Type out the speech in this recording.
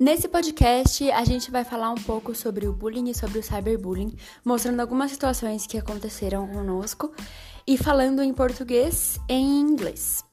Nesse podcast, a gente vai falar um pouco sobre o bullying e sobre o cyberbullying, mostrando algumas situações que aconteceram conosco e falando em português e em inglês.